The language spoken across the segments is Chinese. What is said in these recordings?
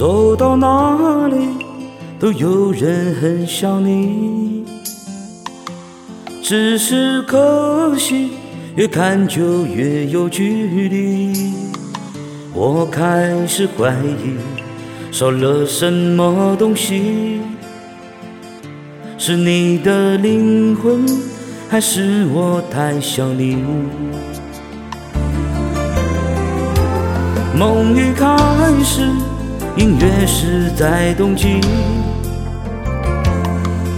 走到哪里都有人很想你，只是可惜，越看就越有距离。我开始怀疑，少了什么东西？是你的灵魂，还是我太想你？梦一开始，音乐是在冬季。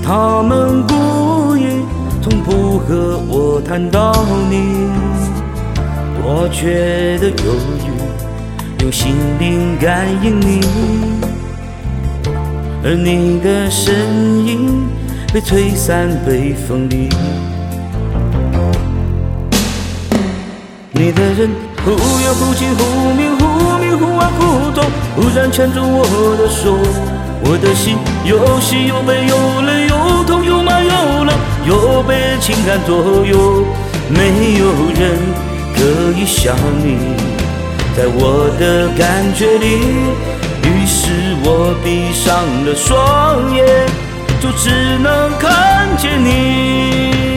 他们故意从不和我谈到你，我觉得犹豫，用心灵感应你，而你的身影被吹散北风里。你的人忽远忽近，忽明，突，然牵住我的手，我的心又喜又悲，又累又痛，又麻又辣，又被情感左右。没有人可以像你，在我的感觉里。于是我闭上了双眼，就只能看见你。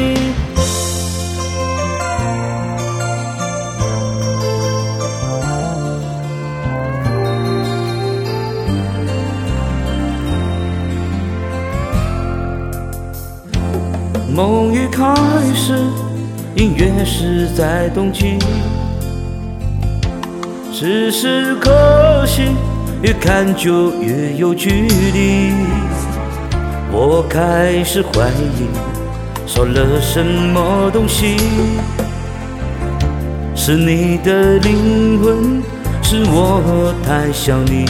梦一开始，音乐是在冬季，只是可惜，越看就越有距离。我开始怀疑，少了什么东西？是你的灵魂，是我太想你。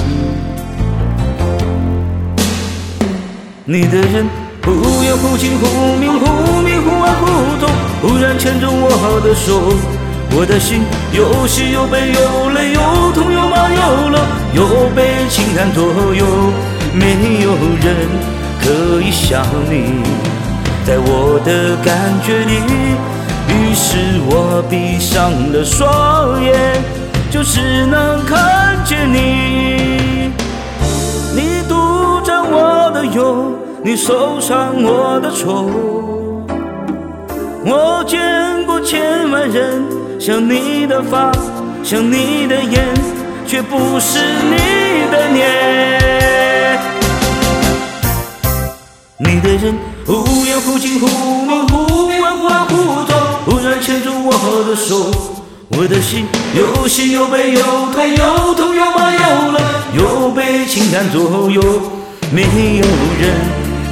你的人。忽远忽近，忽明忽明，忽暗忽痛，忽然牵着我的手，我的心有喜有悲，有泪有痛，有麻有辣，又被情感左右。没有人可以想你，在我的感觉里。于是我闭上了双眼，就只能看见你，你独占我的忧。你受伤我的愁，我见过千万人，像你的发，像你的眼，却不是你的脸。你的人忽远忽近，忽明忽暗，忽忽痛，忽然牵住我的手，我的心有喜有悲，有痛有痛，有麻有辣，又被情感左右，没有人。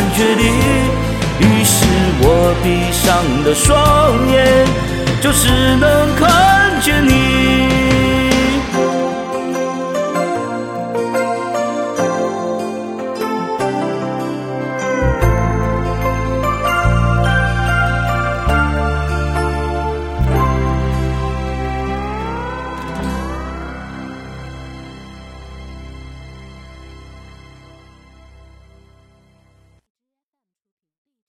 感觉你，于是我闭上了双眼，就是能看见你。